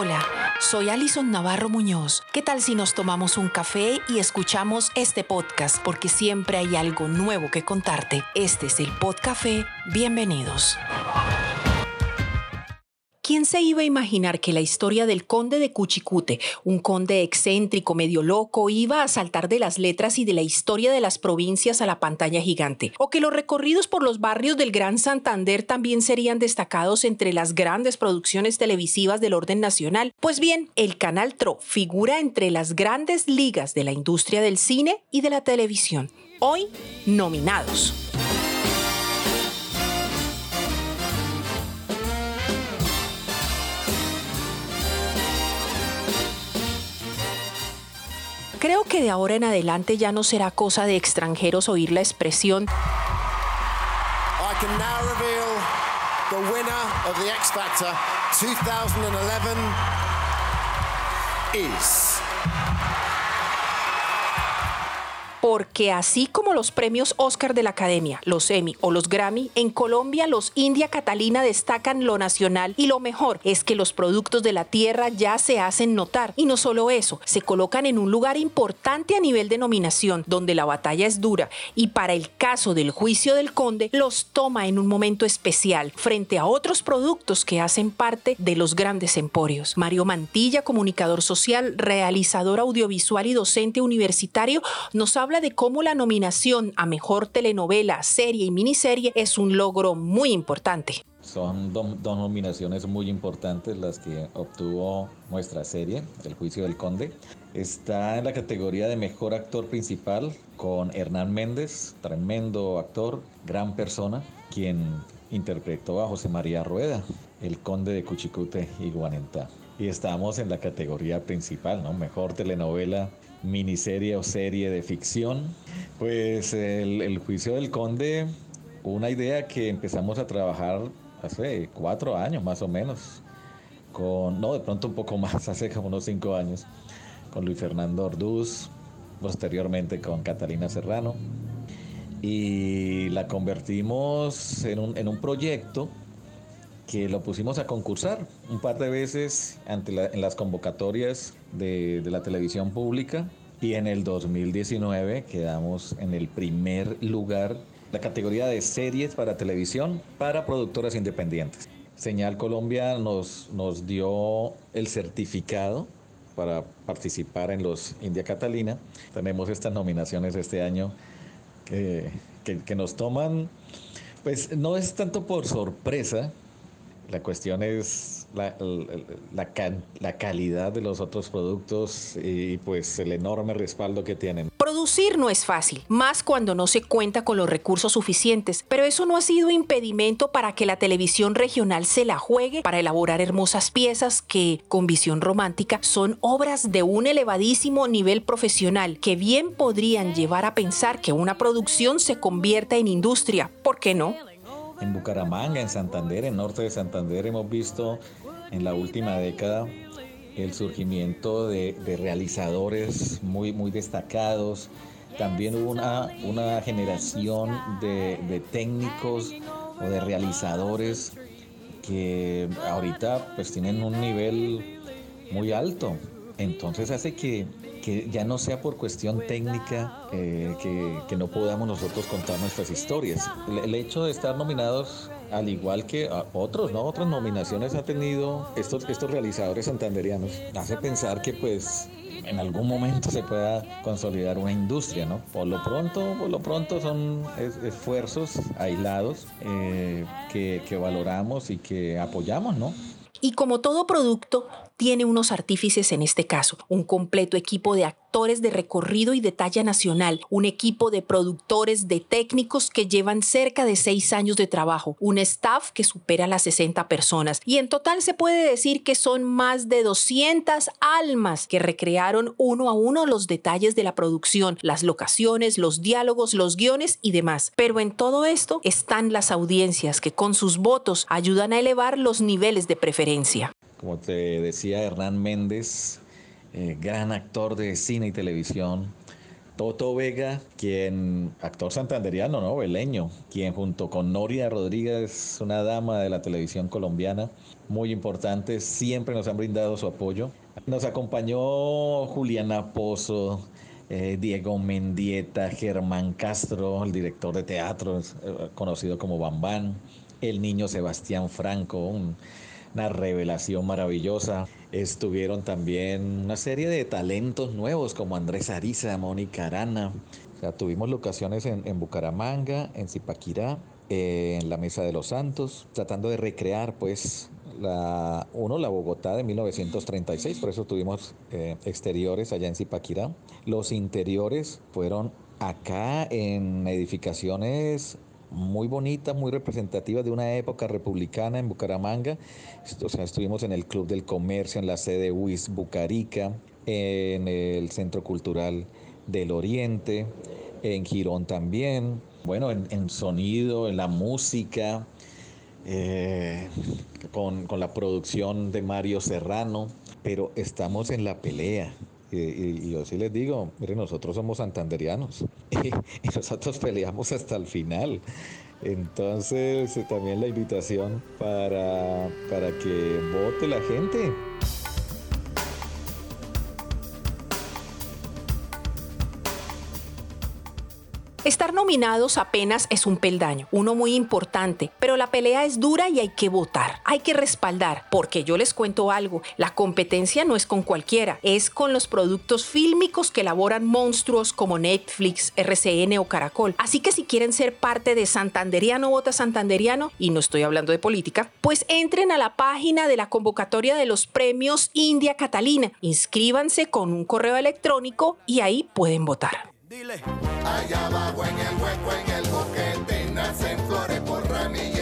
Hola, soy Alison Navarro Muñoz. ¿Qué tal si nos tomamos un café y escuchamos este podcast? Porque siempre hay algo nuevo que contarte. Este es el Podcafé. Bienvenidos. ¿Quién se iba a imaginar que la historia del conde de Cuchicute, un conde excéntrico, medio loco, iba a saltar de las letras y de la historia de las provincias a la pantalla gigante? ¿O que los recorridos por los barrios del Gran Santander también serían destacados entre las grandes producciones televisivas del orden nacional? Pues bien, el Canal TRO figura entre las grandes ligas de la industria del cine y de la televisión. Hoy, nominados. Creo que de ahora en adelante ya no será cosa de extranjeros oír la expresión I can now reveal the winner of the X Factor 2011 is. Porque así como los premios Oscar de la Academia, los Emmy o los Grammy, en Colombia los India Catalina destacan lo nacional y lo mejor es que los productos de la tierra ya se hacen notar. Y no solo eso, se colocan en un lugar importante a nivel de nominación, donde la batalla es dura y para el caso del juicio del conde los toma en un momento especial frente a otros productos que hacen parte de los grandes emporios. Mario Mantilla, comunicador social, realizador audiovisual y docente universitario, nos habla de cómo la nominación a mejor telenovela, serie y miniserie es un logro muy importante. Son do- dos nominaciones muy importantes las que obtuvo nuestra serie, El Juicio del Conde. Está en la categoría de Mejor Actor Principal con Hernán Méndez, tremendo actor, gran persona, quien interpretó a José María Rueda, el Conde de Cuchicute y Guanentá. Y estamos en la categoría principal, ¿no? Mejor telenovela, miniserie o serie de ficción. Pues el, Juicio del Conde, una idea que empezamos a trabajar hace cuatro años más o menos, con, no, de pronto un poco más, hace como unos cinco años, con Luis Fernando Orduz, posteriormente con Catalina Serrano, y la convertimos en un, en un proyecto que lo pusimos a concursar un par de veces ante la- en las convocatorias de, de la televisión pública y en el 2019 quedamos en el primer lugar, la categoría de series para televisión para productoras independientes. Señal Colombia nos, nos dio el certificado para participar en los India Catalina. Tenemos estas nominaciones este año que, que- que nos toman, pues no es tanto por sorpresa, la cuestión es la, la- la calidad de los otros productos y pues el enorme respaldo que tienen. Producir no es fácil, más cuando no se cuenta con los recursos suficientes, pero eso no ha sido impedimento para que la televisión regional se la juegue para elaborar hermosas piezas que, con visión romántica, son obras de un elevadísimo nivel profesional que bien podrían llevar a pensar que una producción se convierta en industria. ¿Por qué no? En Bucaramanga, en Santander, en norte de Santander hemos visto en la última década el surgimiento de, realizadores muy, destacados. También hubo una, una generación de, de técnicos o de realizadores que ahorita pues tienen un nivel muy alto. Entonces hace que, que ya no sea por cuestión técnica eh, que, que no podamos nosotros contar nuestras historias. El, hecho de estar nominados, al igual que a otros, ¿no? Otras nominaciones ha tenido estos, estos realizadores santanderianos, hace pensar que pues en algún momento se pueda consolidar una industria, ¿no? Por lo pronto, por lo pronto son es- esfuerzos aislados eh, que, que valoramos y que apoyamos, ¿no? Y como todo producto, tiene unos artífices en este caso, un completo equipo de actores de recorrido y de talla nacional, un equipo de productores, de técnicos que llevan cerca de seis años de trabajo, un staff que supera las 60 personas y en total se puede decir que son más de 200 almas que recrearon uno a uno los detalles de la producción, las locaciones, los diálogos, los guiones y demás. Pero en todo esto están las audiencias que con sus votos ayudan a elevar los niveles de preferencia. Como te decía, Hernán Méndez, eh, gran actor de cine y televisión, Toto Vega, quien, actor santanderiano, ¿no? Veleño, quien junto con Noria Rodríguez, una dama de la televisión colombiana, muy importante, siempre nos han brindado su apoyo. Nos acompañó Juliana Pozo, eh, Diego Mendieta, Germán Castro, el director de teatro, eh, conocido como Bambán, el niño Sebastián Franco, una revelación maravillosa. Estuvieron también una serie de talentos nuevos como Andrés Ariza, Mónica Arana. O sea, tuvimos locaciones en, en Bucaramanga, en Zipaquirá, en la Mesa de los Santos, tratando de recrear pues la, uno, la Bogotá de 1936, por eso tuvimos eh, exteriores allá en Zipaquirá. Los interiores fueron acá en edificaciones muy bonitas, muy representativas de una época republicana en Bucaramanga. O sea, estuvimos en el Club del Comercio, en la sede UIS Bucarica, en el Centro Cultural del Oriente, en Girón también. Bueno, en, sonido, en la música, eh, con, con la producción de Mario Serrano, pero estamos en la pelea. Y, yo sí les digo, miren, nosotros somos santanderianos y, nosotros peleamos hasta el final. Entonces, también la invitación para, para que vote la gente. Estar nominados apenas es un peldaño, uno muy importante, pero la pelea es dura y hay que votar, hay que respaldar, porque yo les cuento algo, la competencia no es con cualquiera, es con los productos fílmicos que elaboran monstruos como Netflix, RCN o Caracol. Así que si quieren ser parte de Santanderiano Vota Santanderiano, y no estoy hablando de política, pues entren a la página de la convocatoria de los premios India Catalina, inscríbanse con un correo electrónico y ahí pueden votar. Dile. Allá abajo en el hueco, en el boquete, nacen flores por ramillete,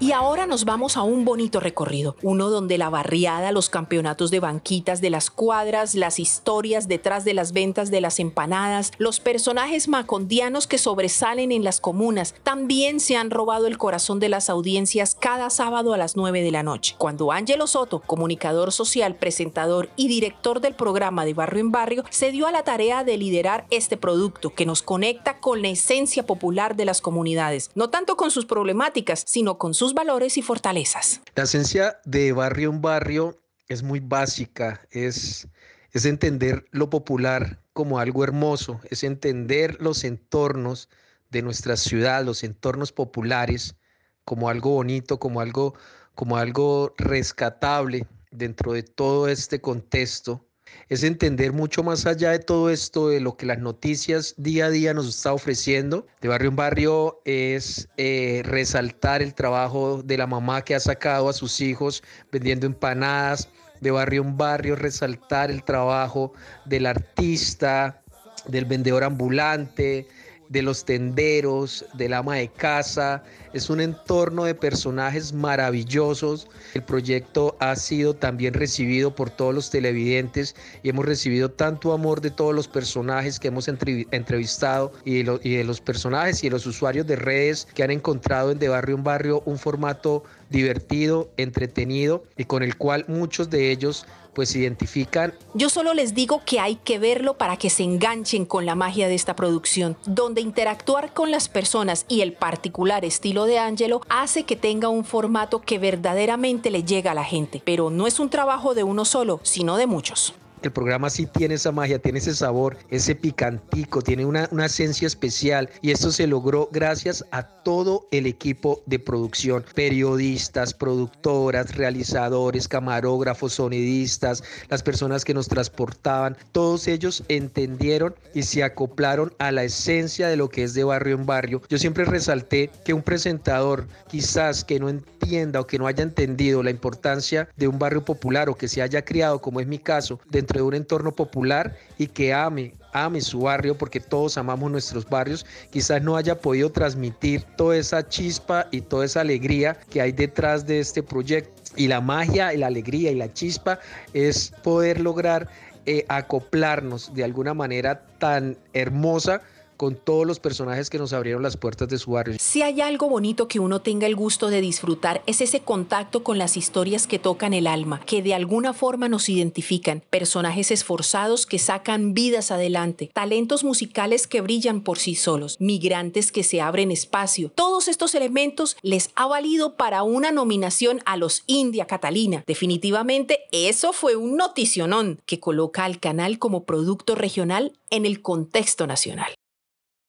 y ahora nos vamos a un bonito recorrido, uno donde la barriada, los campeonatos de banquitas de las cuadras, las historias detrás de las ventas de las empanadas, los personajes macondianos que sobresalen en las comunas, también se han robado el corazón de las audiencias cada sábado a las 9 de la noche, cuando Ángelo Soto, comunicador social, presentador y director del programa de Barrio en Barrio, se dio a la tarea de liderar este producto que nos conecta con la esencia popular de las comunidades, no tanto con sus problemáticas, sino con sus valores y fortalezas. La esencia de barrio en barrio es muy básica, es, es entender lo popular como algo hermoso, es entender los entornos de nuestra ciudad, los entornos populares como algo bonito, como algo, como algo rescatable dentro de todo este contexto es entender mucho más allá de todo esto, de lo que las noticias día a día nos está ofreciendo. De barrio en barrio es eh, resaltar el trabajo de la mamá que ha sacado a sus hijos vendiendo empanadas. De barrio en barrio resaltar el trabajo del artista, del vendedor ambulante, de los tenderos, del ama de casa. Es un entorno de personajes maravillosos. El proyecto ha sido también recibido por todos los televidentes y hemos recibido tanto amor de todos los personajes que hemos entrevistado y de, los personajes y de los usuarios de redes que han encontrado en De Barrio en Barrio un formato divertido, entretenido y con el cual muchos de ellos pues identifican. Yo solo les digo que hay que verlo para que se enganchen con la magia de esta producción, donde interactuar con las personas y el particular estilo de Angelo hace que tenga un formato que verdaderamente le llega a la gente, pero no es un trabajo de uno solo, sino de muchos. El programa sí tiene esa magia, tiene ese sabor, ese picantico, tiene una, una esencia especial y esto se logró gracias a todo el equipo de producción, periodistas, productoras, realizadores, camarógrafos, sonidistas, las personas que nos transportaban, todos ellos entendieron y se acoplaron a la esencia de lo que es de barrio en barrio. Yo siempre resalté que un presentador quizás que no entienda o que no haya entendido la importancia de un barrio popular o que se haya criado, como es mi caso, dentro de un entorno popular y que ame, ame su barrio, porque todos amamos nuestros barrios, quizás no haya podido transmitir toda esa chispa y toda esa alegría que hay detrás de este proyecto. Y la magia y la alegría y la chispa es poder lograr eh, acoplarnos de alguna manera tan hermosa con todos los personajes que nos abrieron las puertas de su barrio. Si hay algo bonito que uno tenga el gusto de disfrutar, es ese contacto con las historias que tocan el alma, que de alguna forma nos identifican, personajes esforzados que sacan vidas adelante, talentos musicales que brillan por sí solos, migrantes que se abren espacio. Todos estos elementos les ha valido para una nominación a los India Catalina. Definitivamente eso fue un noticionón que coloca al canal como producto regional en el contexto nacional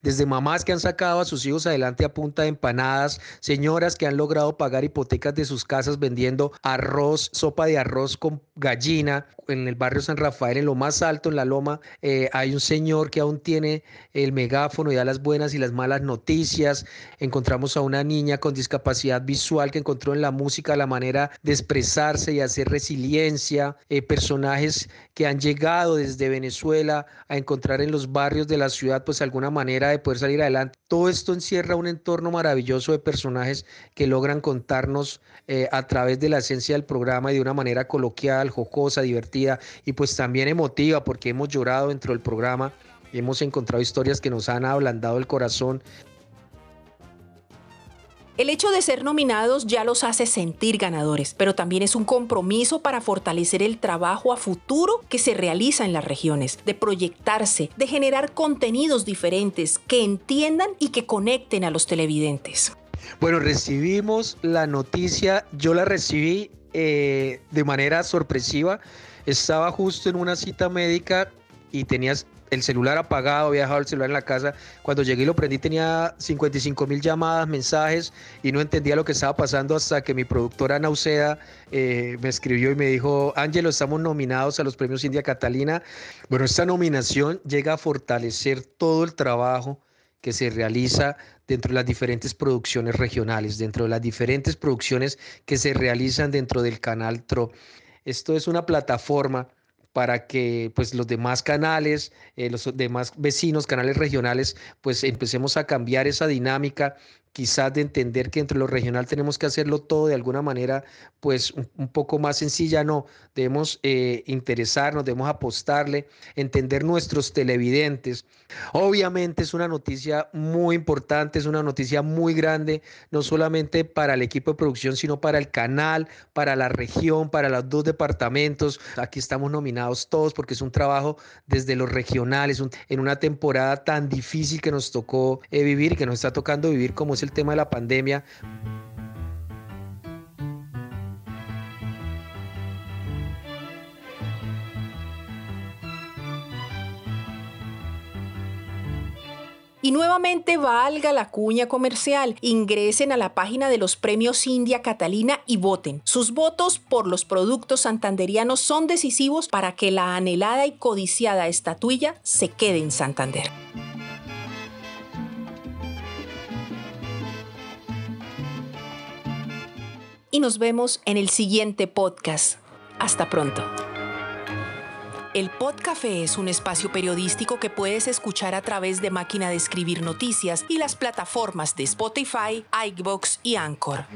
desde mamás que han sacado a sus hijos adelante a punta de empanadas, señoras que han logrado pagar hipotecas de sus casas vendiendo arroz, sopa de arroz con gallina. En el barrio San Rafael, en lo más alto, en la loma, eh, hay un señor que aún tiene el megáfono y da las buenas y las malas noticias. Encontramos a una niña con discapacidad visual que encontró en la música la manera de expresarse y hacer resiliencia. Eh, personajes que han llegado desde Venezuela a encontrar en los barrios de la ciudad, pues alguna manera de poder salir adelante. Todo esto encierra un entorno maravilloso de personajes que logran contarnos eh, a través de la esencia del programa y de una manera coloquial, jocosa, divertida y pues también emotiva porque hemos llorado dentro del programa. Hemos encontrado historias que nos han ablandado el corazón el hecho de ser nominados ya los hace sentir ganadores, pero también es un compromiso para fortalecer el trabajo a futuro que se realiza en las regiones, de proyectarse, de generar contenidos diferentes que entiendan y que conecten a los televidentes. Bueno, recibimos la noticia, yo la recibí eh, de manera sorpresiva, estaba justo en una cita médica y tenías el celular apagado, había dejado el celular en la casa. Cuando llegué y lo prendí tenía 55 mil llamadas, mensajes y no entendía lo que estaba pasando hasta que mi productora Nauceda eh, me escribió y me dijo, Ángelo, estamos nominados a los premios India Catalina. Bueno, esta nominación llega a fortalecer todo el trabajo que se realiza dentro de las diferentes producciones regionales, dentro de las diferentes producciones que se realizan dentro del canal TRO. Esto es una plataforma para que pues los demás canales, eh, los demás vecinos, canales regionales, pues empecemos a cambiar esa dinámica quizás de entender que entre lo regional tenemos que hacerlo todo de alguna manera, pues un, poco más sencilla, no, debemos eh, interesarnos, debemos apostarle, entender nuestros televidentes. Obviamente es una noticia muy importante, es una noticia muy grande, no solamente para el equipo de producción, sino para el canal, para la región, para los dos departamentos. Aquí estamos nominados todos porque es un trabajo desde los regionales, en una temporada tan difícil que nos tocó eh, vivir que nos está tocando vivir como es el tema de la pandemia. Y nuevamente valga la cuña comercial. Ingresen a la página de los premios India Catalina y voten. Sus votos por los productos santanderianos son decisivos para que la anhelada y codiciada estatuilla se quede en Santander. Y nos vemos en el siguiente podcast. Hasta pronto. El Podcafé es un espacio periodístico que puedes escuchar a través de máquina de escribir noticias y las plataformas de Spotify, iBox y Anchor.